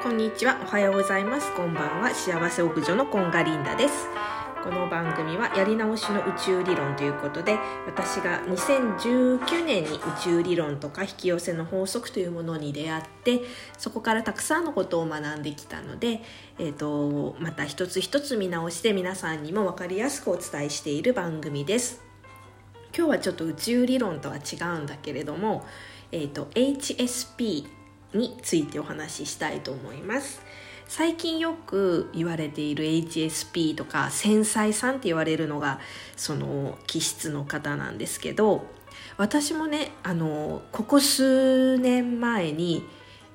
こんにちは。おはようございます。こんばんは。幸せ屋上のコンガリンダです。この番組はやり直しの宇宙理論ということで私が2019年に宇宙理論とか引き寄せの法則というものに出会ってそこからたくさんのことを学んできたので、えーと、また一つ一つ見直して皆さんにも分かりやすくお伝えしている番組です。今日はちょっと宇宙理論とは違うんだけれども、えーと HSP についてお話ししたいと思います。最近よく言われている HSP とか繊細さんって言われるのがその気質の方なんですけど私もねあのここ数年前に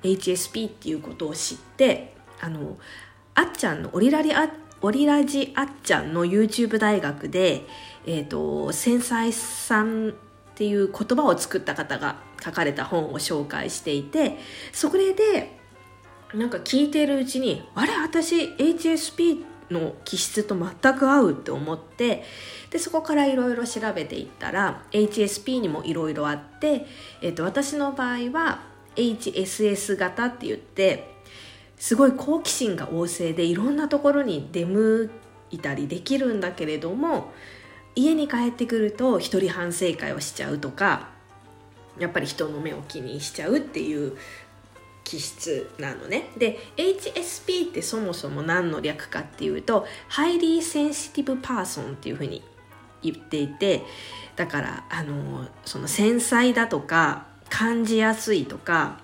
HSP っていうことを知ってあのあっちゃんのオリラリあオリラジあっちゃんの YouTube 大学で、えーと繊細さんっていう言葉を作った方が書かれた本を紹介していてそれでなんか聞いてるうちにあれ？私 HSP の気質と全く合うって思ってでそこからいろいろ調べていったら HSP にもいろいろあって、えー、と私の場合は HSS 型って言ってすごい好奇心が旺盛でいろんなところに出向いたりできるんだけれども家に帰ってくると一人反省会をしちゃうとかやっぱり人の目を気にしちゃうっていう気質なのね。で HSP ってそもそも何の略かっていうと Highly Sensitive Person っていうふうに言っていてだからあのその繊細だとか感じやすいとか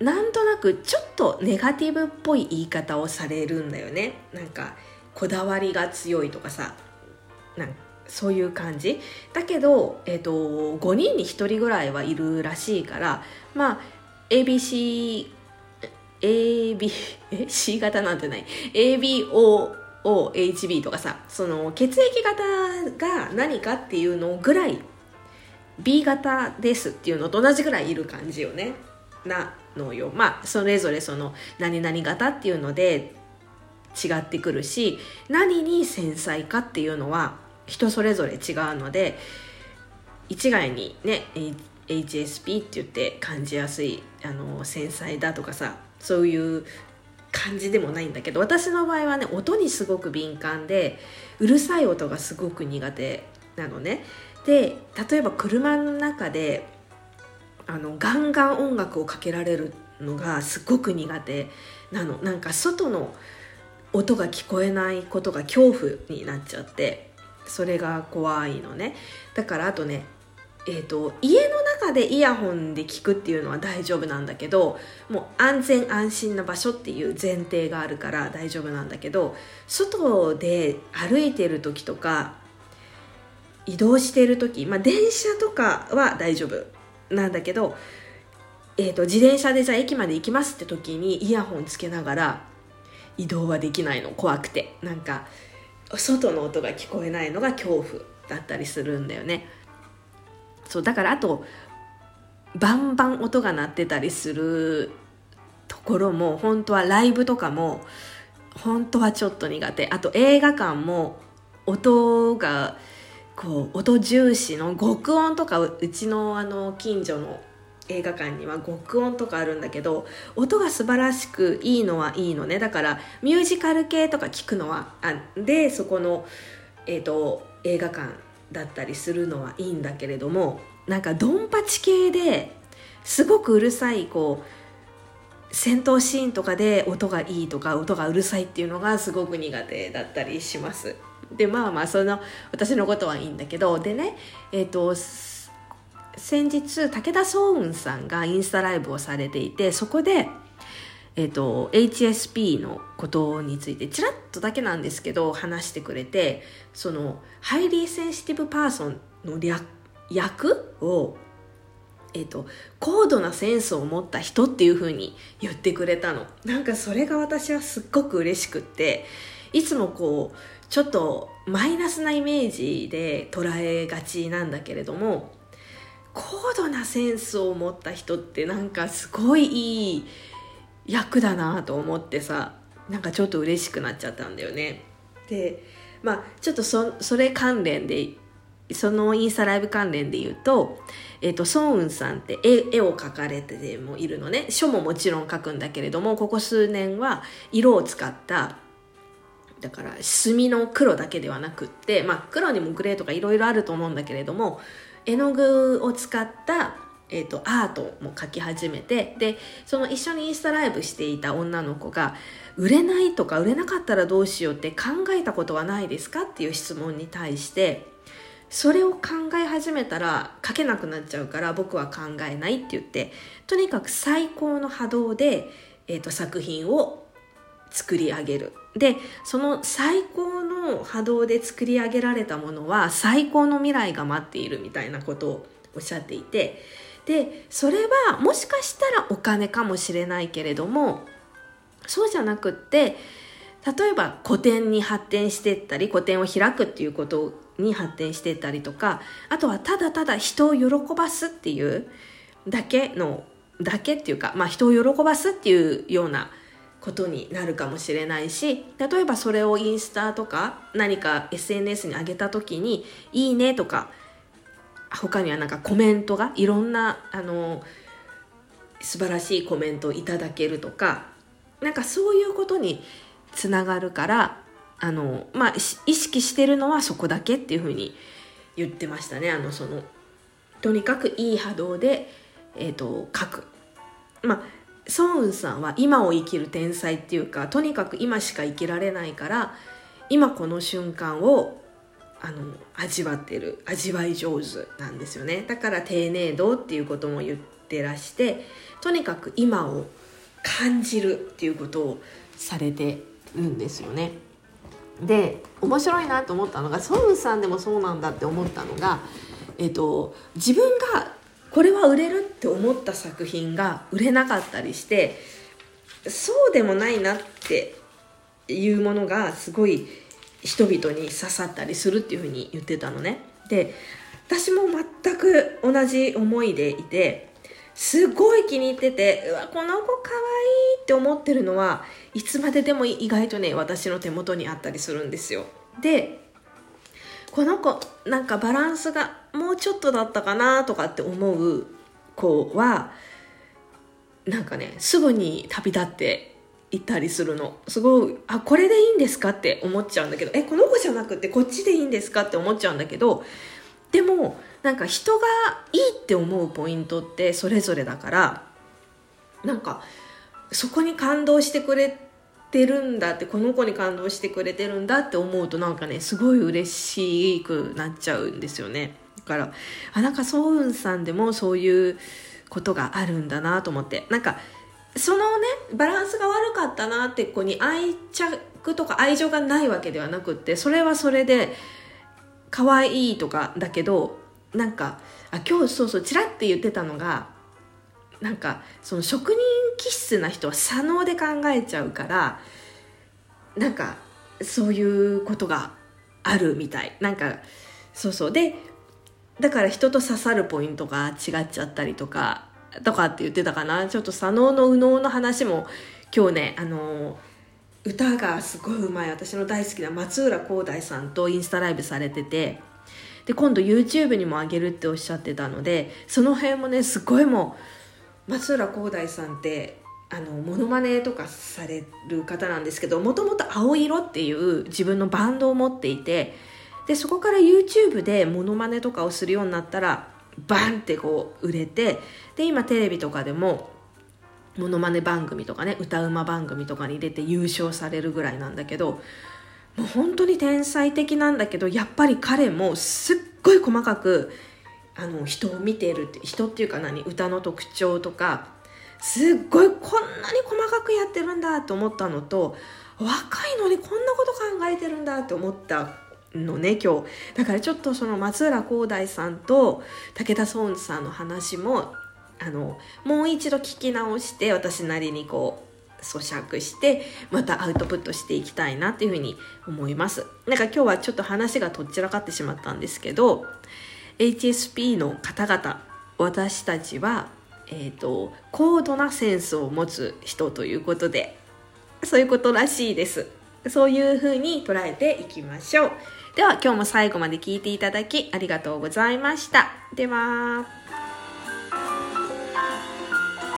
なんとなくちょっとネガティブっぽい言い方をされるんだよね。なんかこだわりが強いとかさ。なんそういう感じ。だけど、えーと、5人に1人ぐらいはいるらしいからまあ ABC AB C 型なんてない。ABOHB とかさその血液型が何かっていうのぐらい B 型ですっていうのと同じぐらいいる感じよね。なのよ。まあそれぞれその何々型っていうので違ってくるし何に繊細かっていうのは人それぞれ違うので一概にね HSP って言って感じやすいあの繊細だとかさそういう感じでもないんだけど私の場合はね音にすごく敏感でうるさい音がすごく苦手なのね。で例えば車の中であのガンガン音楽をかけられるのがすごく苦手なの。なんか外の音が聞こえないことが恐怖になっちゃって。それが怖いのね。だからあとねえーと、家の中でイヤホンで聞くっていうのは大丈夫なんだけどもう安全安心な場所っていう前提があるから大丈夫なんだけど外で歩いてる時とか移動してる時、まあ、電車とかは大丈夫なんだけど、えーと自転車でじゃあ駅まで行きますって時にイヤホンつけながら移動はできないの。怖くて。なんか外の音が聞こえないのが恐怖だったりするんだよね。そうだからあとバンバン音が鳴ってたりするところも本当はライブとかも本当はちょっと苦手。あと映画館も音がこう音重視の極音とかうちのあの近所の映画館には極音とかあるんだけど音が素晴らしくいいのはいいのね。だからミュージカル系とか聞くのはあでそこの、えーと、映画館だったりするのはいいんだけれどもなんかドンパチ系ですごくうるさいこう戦闘シーンとかで音がいいとか音がうるさいっていうのがすごく苦手だったりします。でまあまあその私のことはいいんだけどでねえっ、ー、と先日武田双雲さんがインスタライブをされていてそこで、えーと、HSP のことについてちらっとだけなんですけど話してくれてそのハイリーセンシティブパーソンの役をえーと、高度なセンスを持った人っていう風に言ってくれたの。なんかそれが私はすっごく嬉しくっていつもこうちょっとマイナスなイメージで捉えがちなんだけれども高度なセンスを持った人ってなんかすごいいい役だなと思ってさなんかちょっと嬉しくなっちゃったんだよねでまあちょっとそそれ関連でそのインスタライブ関連で言うと、えっ、ー、と、ソンウンさんって絵絵を描かれてもいるのね。書ももちろん描くんだけれども、ここ数年は色を使っただから墨の黒だけではなくって、まあ、黒にもグレーとかいろいろあると思うんだけれども絵の具を使ったえーと、アートも描き始めてでその一緒にインスタライブしていた女の子が売れないとか売れなかったらどうしようって考えたことはないですかっていう質問に対してそれを考え始めたら書けなくなっちゃうから僕は考えないって言ってとにかく最高の波動で、えーと作品を作り上げる。でその最高の波動で作り上げられたものは最高の未来が待っているみたいなことをおっしゃっていてでそれはもしかしたらお金かもしれないけれどもそうじゃなくって例えば古典に発展していったり古典を開くっていうことに発展していったりとかあとはただただ人を喜ばすっていうだけのだけっていうか、まあ、人を喜ばすっていうようなことになるかもしれないし例えばそれをインスタとか何か SNS に上げた時に「いいね」とか他にはなんかコメントがいろんなあの素晴らしいコメントをいただけるとかなんかそういうことにつながるからあの、まあ、意識してるのはそこだけっていうふうに言ってましたねあのそのとにかくいい波動で、えーと、書く。まあソンウンさんは今を生きる天才っていうかとにかく今しか生きられないから今この瞬間をあの味わってる味わい上手なんですよね。だから丁寧度っていうことも言ってらしてとにかく今を感じるっていうことをされてるんですよね。で面白いなと思ったのがソンウンさんでもそうなんだって思ったのが、えっと、自分がこれは売れるって思った作品が売れなかったりしてそうでもないなっていうものがすごい人々に刺さったりするっていうふうに言ってたのね。で私も全く同じ思いでいてすごい気に入っててうわこの子かわいいって思ってるのはいつまででも意外とね私の手元にあったりするんですよ。でこの子なんかバランスがもうちょっとだったかなとかって思う子はなんかねすぐに旅立って行ったりするの。すごいあこれでいいんですかって思っちゃうんだけど。えこの子じゃなくてこっちでいいんですかって思っちゃうんだけど。でもなんか人がいいって思うポイントってそれぞれだからなんかそこに感動してくれてるんだってこの子に感動してくれてるんだって思うとなんかねすごい嬉しくなっちゃうんですよね。からあなんかソウンさんでもそういうことがあるんだなと思って。なんかそのねバランスが悪かったなって子に愛着とか愛情がないわけではなくってそれはそれで可愛いとかだけどなんかあ今日そうそうちらって言ってたのがなんかその職人気質な人は左脳で考えちゃうからなんかそういうことがあるみたい。なんかそうそう。でだから人と刺さるポイントが違っちゃったりとかとかって言ってたかな。ちょっと左脳の右脳の話も今日ねあの歌がすごいうまい。私の大好きな松浦航大さんとインスタライブされてて。で今度 YouTube にも上げるっておっしゃってたのでその辺もねすごいもう松浦航大さんってあのモノマネとかされる方なんですけどもともと青色っていう自分のバンドを持っていてでそこから YouTube でモノマネとかをするようになったらバンってこう売れてで今テレビとかでもモノマネ番組とかね歌うま番組とかに出て優勝されるぐらいなんだけどもう本当に天才的なんだけどやっぱり彼もすっごい細かくあの人を見ているって人っていうか何歌の特徴とかすっごいこんなに細かくやってるんだと思ったのと若いのにこんなこと考えてるんだって思った。のね今日。だからちょっとその松浦航大さんと武田壮さんの話もあのもう一度聞き直して私なりにこう咀嚼してまたアウトプットしていきたいなっていうふうに思います。なんか今日はちょっと話がとっちらかってしまったんですけど HSP の方々私たちは、えーと高度なセンスを持つ人ということでそういうことらしいです。そういうふうに捉えていきましょう。では今日も最後まで聞いていただきありがとうございました。では。